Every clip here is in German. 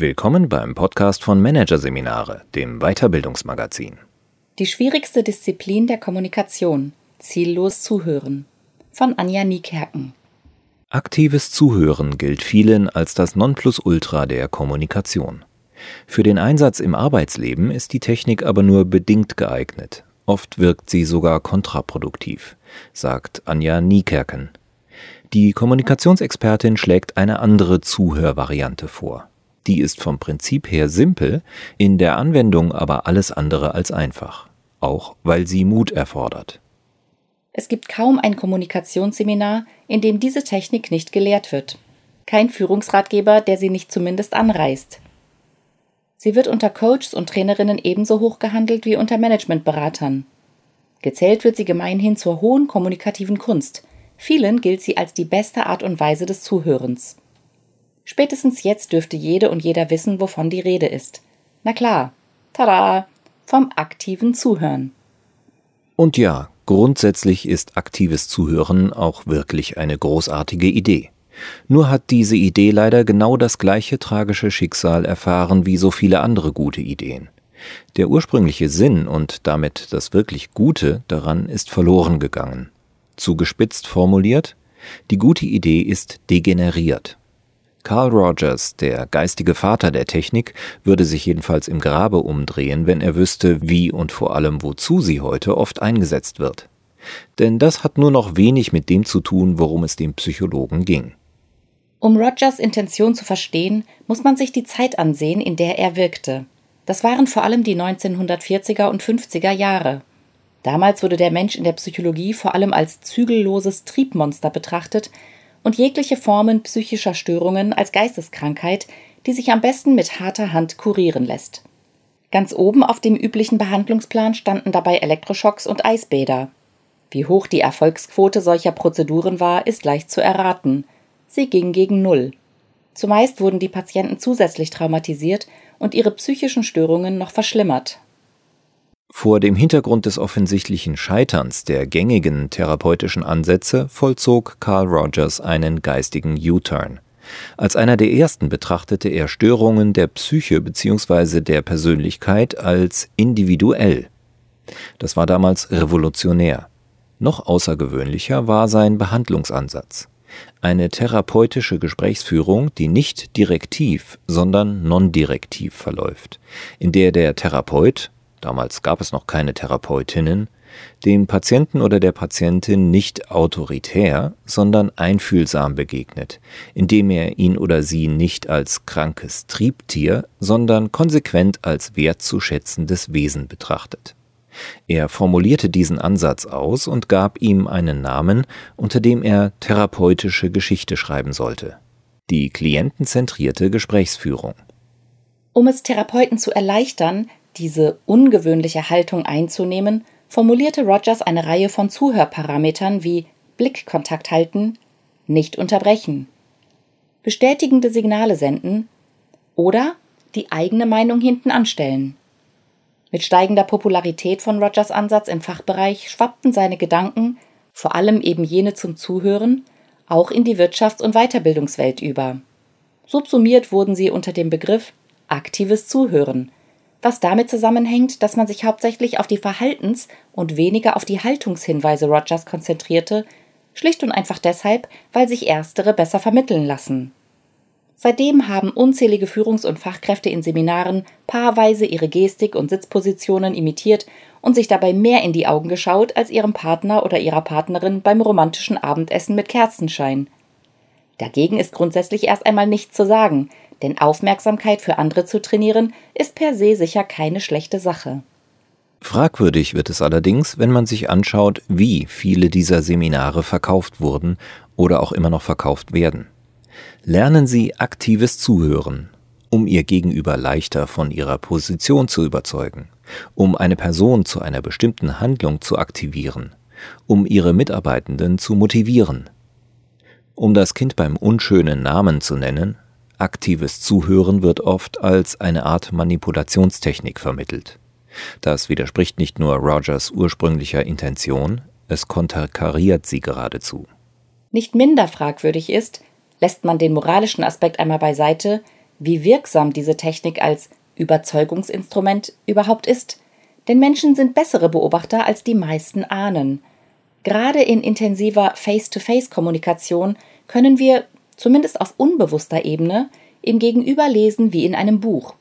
Willkommen beim Podcast von Managerseminare, dem Weiterbildungsmagazin. Die schwierigste Disziplin der Kommunikation. Ziellos zuhören. Von Anja Niekerken. Aktives Zuhören gilt vielen als das Nonplusultra der Kommunikation. Für den Einsatz im Arbeitsleben ist die Technik aber nur bedingt geeignet. Oft wirkt sie sogar kontraproduktiv, sagt Anja Niekerken. Die Kommunikationsexpertin schlägt eine andere Zuhörvariante vor. Die ist vom Prinzip her simpel, in der Anwendung aber alles andere als einfach, auch weil sie Mut erfordert. Es gibt kaum ein Kommunikationsseminar, in dem diese Technik nicht gelehrt wird. Kein Führungsratgeber, der sie nicht zumindest anreißt. Sie wird unter Coaches und Trainerinnen ebenso hoch gehandelt wie unter Managementberatern. Gezählt wird sie gemeinhin zur hohen kommunikativen Kunst. Vielen gilt sie als die beste Art und Weise des Zuhörens. Spätestens jetzt dürfte jede und jeder wissen, wovon die Rede ist. Na klar, tada, vom aktiven Zuhören. Und ja, grundsätzlich ist aktives Zuhören auch wirklich eine großartige Idee. Nur hat diese Idee leider genau das gleiche tragische Schicksal erfahren wie so viele andere gute Ideen. Der ursprüngliche Sinn und damit das wirklich Gute daran ist verloren gegangen. Zugespitzt formuliert, die gute Idee ist degeneriert. Carl Rogers, der geistige Vater der Technik, würde sich jedenfalls im Grabe umdrehen, wenn er wüsste, wie und vor allem wozu sie heute oft eingesetzt wird. Denn das hat nur noch wenig mit dem zu tun, worum es dem Psychologen ging. Um Rogers Intention zu verstehen, muss man sich die Zeit ansehen, in der er wirkte. Das waren vor allem die 1940er und 50er Jahre. Damals wurde der Mensch in der Psychologie vor allem als zügelloses Triebmonster betrachtet, und jegliche Formen psychischer Störungen als Geisteskrankheit, die sich am besten mit harter Hand kurieren lässt. Ganz oben auf dem üblichen Behandlungsplan standen dabei Elektroschocks und Eisbäder. Wie hoch die Erfolgsquote solcher Prozeduren war, ist leicht zu erraten. Sie ging gegen Null. Zumeist wurden die Patienten zusätzlich traumatisiert und ihre psychischen Störungen noch verschlimmert. Vor dem Hintergrund des offensichtlichen Scheiterns der gängigen therapeutischen Ansätze vollzog Carl Rogers einen geistigen U-Turn. Als einer der ersten betrachtete er Störungen der Psyche bzw. der Persönlichkeit als individuell. Das war damals revolutionär. Noch außergewöhnlicher war sein Behandlungsansatz. Eine therapeutische Gesprächsführung, die nicht direktiv, sondern non-direktiv verläuft, in der der Therapeut damals gab es noch keine Therapeutinnen, dem Patienten oder der Patientin nicht autoritär, sondern einfühlsam begegnet, indem er ihn oder sie nicht als krankes Triebtier, sondern konsequent als wertzuschätzendes Wesen betrachtet. Er formulierte diesen Ansatz aus und gab ihm einen Namen, unter dem er therapeutische Geschichte schreiben sollte. Die klientenzentrierte Gesprächsführung. Um es Therapeuten zu erleichtern, diese ungewöhnliche Haltung einzunehmen, formulierte Rogers eine Reihe von Zuhörparametern wie Blickkontakt halten, nicht unterbrechen, bestätigende Signale senden oder die eigene Meinung hinten anstellen. Mit steigender Popularität von Rogers Ansatz im Fachbereich schwappten seine Gedanken, vor allem eben jene zum Zuhören, auch in die Wirtschafts- und Weiterbildungswelt über. Subsumiert wurden sie unter dem Begriff aktives Zuhören, was damit zusammenhängt, dass man sich hauptsächlich auf die Verhaltens- und weniger auf die Haltungshinweise Rogers konzentrierte, schlicht und einfach deshalb, weil sich erstere besser vermitteln lassen. Seitdem haben unzählige Führungs- und Fachkräfte in Seminaren paarweise ihre Gestik und Sitzpositionen imitiert und sich dabei mehr in die Augen geschaut als ihrem Partner oder ihrer Partnerin beim romantischen Abendessen mit Kerzenschein. Dagegen ist grundsätzlich erst einmal nichts zu sagen, denn Aufmerksamkeit für andere zu trainieren, ist per se sicher keine schlechte Sache. Fragwürdig wird es allerdings, wenn man sich anschaut, wie viele dieser Seminare verkauft wurden oder auch immer noch verkauft werden. Lernen Sie aktives Zuhören, um Ihr Gegenüber leichter von Ihrer Position zu überzeugen, um eine Person zu einer bestimmten Handlung zu aktivieren, um Ihre Mitarbeitenden zu motivieren. Um das Kind beim unschönen Namen zu nennen, Aktives Zuhören wird oft als eine Art Manipulationstechnik vermittelt. Das widerspricht nicht nur Rogers ursprünglicher Intention, es konterkariert sie geradezu. Nicht minder fragwürdig ist, lässt man den moralischen Aspekt einmal beiseite, wie wirksam diese Technik als Überzeugungsinstrument überhaupt ist. Denn Menschen sind bessere Beobachter, als die meisten ahnen. Gerade in intensiver Face-to-Face-Kommunikation können wir, zumindest auf unbewusster Ebene, im Gegenüber lesen wie in einem Buch.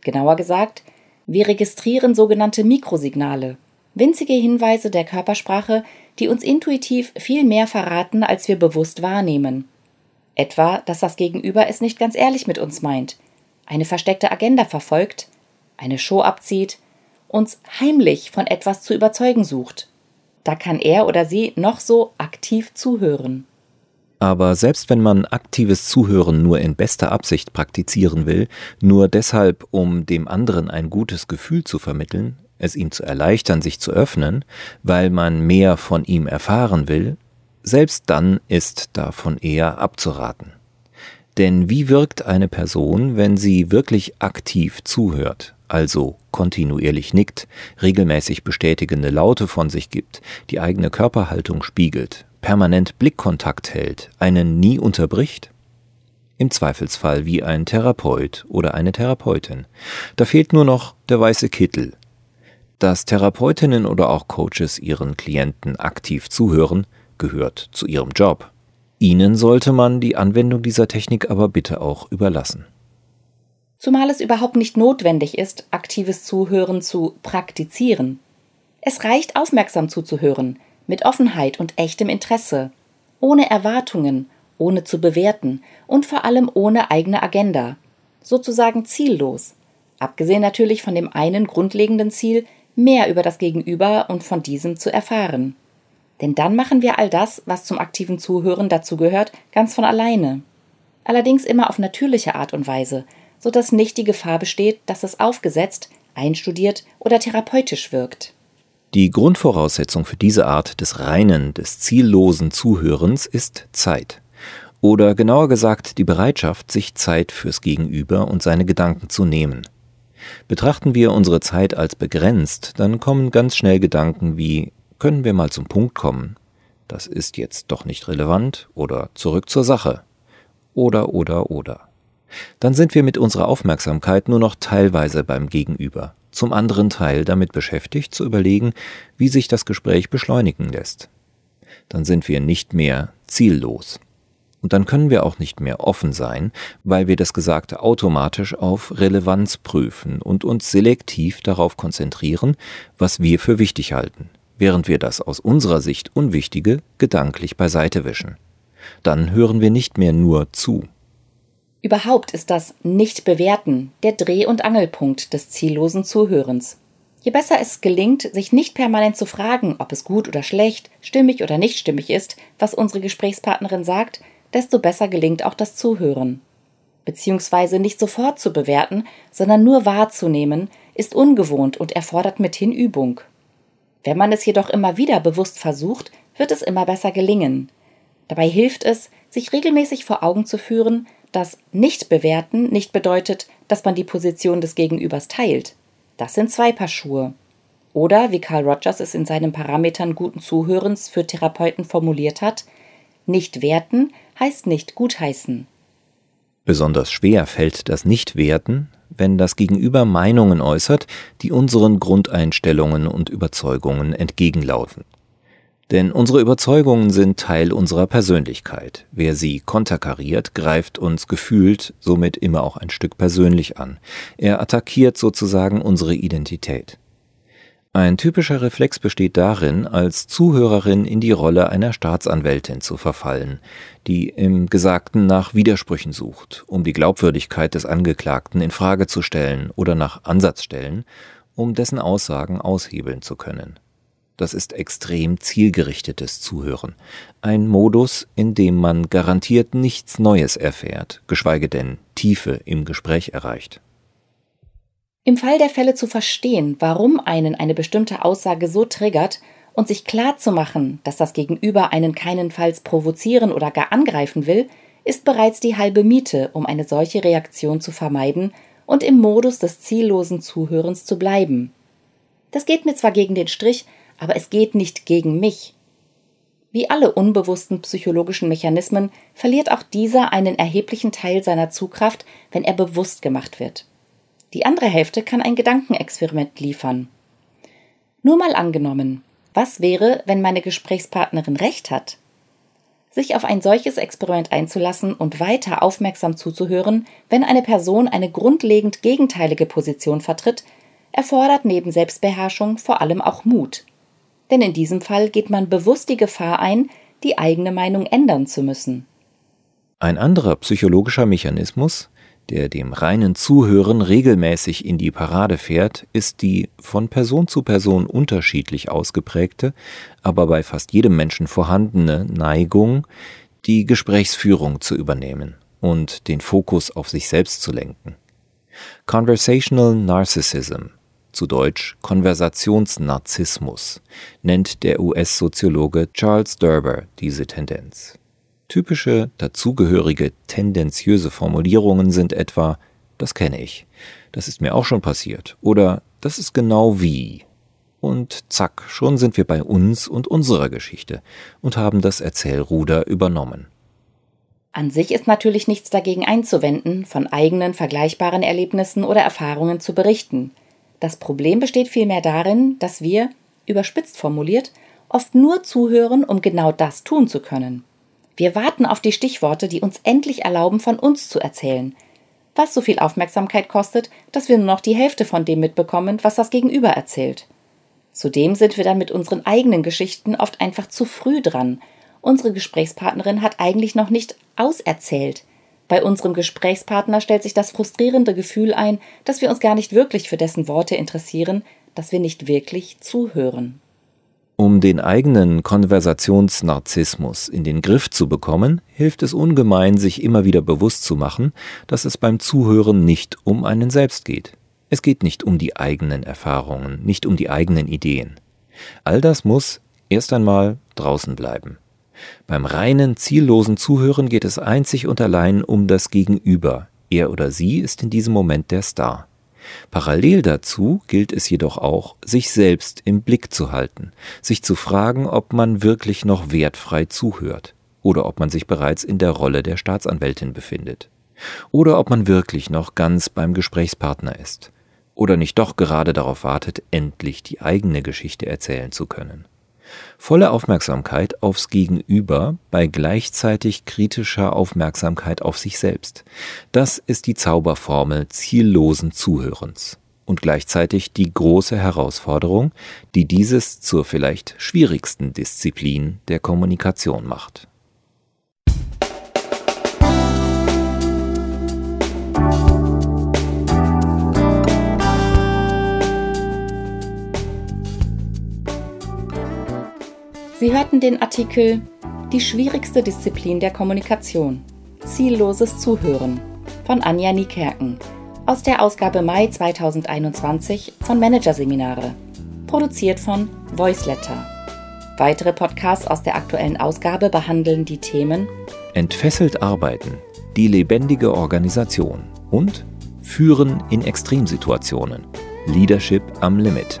Genauer gesagt, wir registrieren sogenannte Mikrosignale, winzige Hinweise der Körpersprache, die uns intuitiv viel mehr verraten, als wir bewusst wahrnehmen. Etwa, dass das Gegenüber es nicht ganz ehrlich mit uns meint, eine versteckte Agenda verfolgt, eine Show abzieht, uns heimlich von etwas zu überzeugen sucht. Da kann er oder sie noch so aktiv zuhören. Aber selbst wenn man aktives Zuhören nur in bester Absicht praktizieren will, nur deshalb, um dem anderen ein gutes Gefühl zu vermitteln, es ihm zu erleichtern, sich zu öffnen, weil man mehr von ihm erfahren will, selbst dann ist davon eher abzuraten. Denn wie wirkt eine Person, wenn sie wirklich aktiv zuhört, also kontinuierlich nickt, regelmäßig bestätigende Laute von sich gibt, die eigene Körperhaltung spiegelt, permanent Blickkontakt hält, einen nie unterbricht? Im Zweifelsfall wie ein Therapeut oder eine Therapeutin. Da fehlt nur noch der weiße Kittel. Dass Therapeutinnen oder auch Coaches ihren Klienten aktiv zuhören, gehört zu ihrem Job. Ihnen sollte man die Anwendung dieser Technik aber bitte auch überlassen. Zumal es überhaupt nicht notwendig ist, aktives Zuhören zu praktizieren. Es reicht aufmerksam zuzuhören, mit Offenheit und echtem Interesse, ohne Erwartungen, ohne zu bewerten und vor allem ohne eigene Agenda, sozusagen ziellos, abgesehen natürlich von dem einen grundlegenden Ziel, mehr über das Gegenüber und von diesem zu erfahren. Denn dann machen wir all das, was zum aktiven Zuhören dazugehört, ganz von alleine. Allerdings immer auf natürliche Art und Weise, so dass nicht die Gefahr besteht, dass es aufgesetzt, einstudiert oder therapeutisch wirkt. Die Grundvoraussetzung für diese Art des reinen, des ziellosen Zuhörens ist Zeit. Oder genauer gesagt die Bereitschaft, sich Zeit fürs Gegenüber und seine Gedanken zu nehmen. Betrachten wir unsere Zeit als begrenzt, dann kommen ganz schnell Gedanken wie können wir mal zum Punkt kommen? Das ist jetzt doch nicht relevant oder zurück zur Sache. Oder oder oder. Dann sind wir mit unserer Aufmerksamkeit nur noch teilweise beim Gegenüber zum anderen Teil damit beschäftigt zu überlegen, wie sich das Gespräch beschleunigen lässt. Dann sind wir nicht mehr ziellos. Und dann können wir auch nicht mehr offen sein, weil wir das Gesagte automatisch auf Relevanz prüfen und uns selektiv darauf konzentrieren, was wir für wichtig halten, während wir das aus unserer Sicht Unwichtige gedanklich beiseite wischen. Dann hören wir nicht mehr nur zu. Überhaupt ist das Nicht-Bewerten der Dreh- und Angelpunkt des ziellosen Zuhörens. Je besser es gelingt, sich nicht permanent zu fragen, ob es gut oder schlecht, stimmig oder nicht stimmig ist, was unsere Gesprächspartnerin sagt, desto besser gelingt auch das Zuhören. Beziehungsweise nicht sofort zu bewerten, sondern nur wahrzunehmen, ist ungewohnt und erfordert mithin Übung. Wenn man es jedoch immer wieder bewusst versucht, wird es immer besser gelingen. Dabei hilft es, sich regelmäßig vor Augen zu führen, dass Nicht-Bewerten nicht bedeutet, dass man die Position des Gegenübers teilt. Das sind zwei Paar Schuhe. Oder, wie Carl Rogers es in seinen Parametern guten Zuhörens für Therapeuten formuliert hat, nicht werten heißt nicht gutheißen. Besonders schwer fällt das Nichtwerten, wenn das Gegenüber Meinungen äußert, die unseren Grundeinstellungen und Überzeugungen entgegenlaufen. Denn unsere Überzeugungen sind Teil unserer Persönlichkeit. Wer sie konterkariert, greift uns gefühlt somit immer auch ein Stück persönlich an. Er attackiert sozusagen unsere Identität. Ein typischer Reflex besteht darin, als Zuhörerin in die Rolle einer Staatsanwältin zu verfallen, die im Gesagten nach Widersprüchen sucht, um die Glaubwürdigkeit des Angeklagten in Frage zu stellen oder nach Ansatzstellen, um dessen Aussagen aushebeln zu können. Das ist extrem zielgerichtetes Zuhören. Ein Modus, in dem man garantiert nichts Neues erfährt, geschweige denn Tiefe im Gespräch erreicht. Im Fall der Fälle zu verstehen, warum einen eine bestimmte Aussage so triggert und sich klar zu machen, dass das Gegenüber einen keinenfalls provozieren oder gar angreifen will, ist bereits die halbe Miete, um eine solche Reaktion zu vermeiden und im Modus des ziellosen Zuhörens zu bleiben. Das geht mir zwar gegen den Strich, aber es geht nicht gegen mich. Wie alle unbewussten psychologischen Mechanismen verliert auch dieser einen erheblichen Teil seiner Zugkraft, wenn er bewusst gemacht wird. Die andere Hälfte kann ein Gedankenexperiment liefern. Nur mal angenommen, was wäre, wenn meine Gesprächspartnerin recht hat? Sich auf ein solches Experiment einzulassen und weiter aufmerksam zuzuhören, wenn eine Person eine grundlegend gegenteilige Position vertritt, erfordert neben Selbstbeherrschung vor allem auch Mut denn in diesem Fall geht man bewusst die Gefahr ein, die eigene Meinung ändern zu müssen. Ein anderer psychologischer Mechanismus, der dem reinen Zuhören regelmäßig in die Parade fährt, ist die von Person zu Person unterschiedlich ausgeprägte, aber bei fast jedem Menschen vorhandene Neigung, die Gesprächsführung zu übernehmen und den Fokus auf sich selbst zu lenken. Conversational Narcissism zu Deutsch Konversationsnarzissmus, nennt der US-Soziologe Charles Derber diese Tendenz. Typische dazugehörige tendenziöse Formulierungen sind etwa das kenne ich, das ist mir auch schon passiert oder das ist genau wie. Und zack, schon sind wir bei uns und unserer Geschichte und haben das Erzählruder übernommen. An sich ist natürlich nichts dagegen einzuwenden, von eigenen vergleichbaren Erlebnissen oder Erfahrungen zu berichten. Das Problem besteht vielmehr darin, dass wir, überspitzt formuliert, oft nur zuhören, um genau das tun zu können. Wir warten auf die Stichworte, die uns endlich erlauben, von uns zu erzählen, was so viel Aufmerksamkeit kostet, dass wir nur noch die Hälfte von dem mitbekommen, was das Gegenüber erzählt. Zudem sind wir dann mit unseren eigenen Geschichten oft einfach zu früh dran. Unsere Gesprächspartnerin hat eigentlich noch nicht auserzählt. Bei unserem Gesprächspartner stellt sich das frustrierende Gefühl ein, dass wir uns gar nicht wirklich für dessen Worte interessieren, dass wir nicht wirklich zuhören. Um den eigenen Konversationsnarzissmus in den Griff zu bekommen, hilft es ungemein, sich immer wieder bewusst zu machen, dass es beim Zuhören nicht um einen selbst geht. Es geht nicht um die eigenen Erfahrungen, nicht um die eigenen Ideen. All das muss erst einmal draußen bleiben. Beim reinen, ziellosen Zuhören geht es einzig und allein um das Gegenüber. Er oder sie ist in diesem Moment der Star. Parallel dazu gilt es jedoch auch, sich selbst im Blick zu halten, sich zu fragen, ob man wirklich noch wertfrei zuhört oder ob man sich bereits in der Rolle der Staatsanwältin befindet oder ob man wirklich noch ganz beim Gesprächspartner ist oder nicht doch gerade darauf wartet, endlich die eigene Geschichte erzählen zu können. Volle Aufmerksamkeit aufs Gegenüber bei gleichzeitig kritischer Aufmerksamkeit auf sich selbst. Das ist die Zauberformel ziellosen Zuhörens und gleichzeitig die große Herausforderung, die dieses zur vielleicht schwierigsten Disziplin der Kommunikation macht. Sie hörten den Artikel Die schwierigste Disziplin der Kommunikation. Zielloses Zuhören von Anja Niekerken aus der Ausgabe Mai 2021 von Managerseminare, produziert von Voiceletter. Weitere Podcasts aus der aktuellen Ausgabe behandeln die Themen Entfesselt arbeiten, die lebendige Organisation und Führen in Extremsituationen, Leadership am Limit.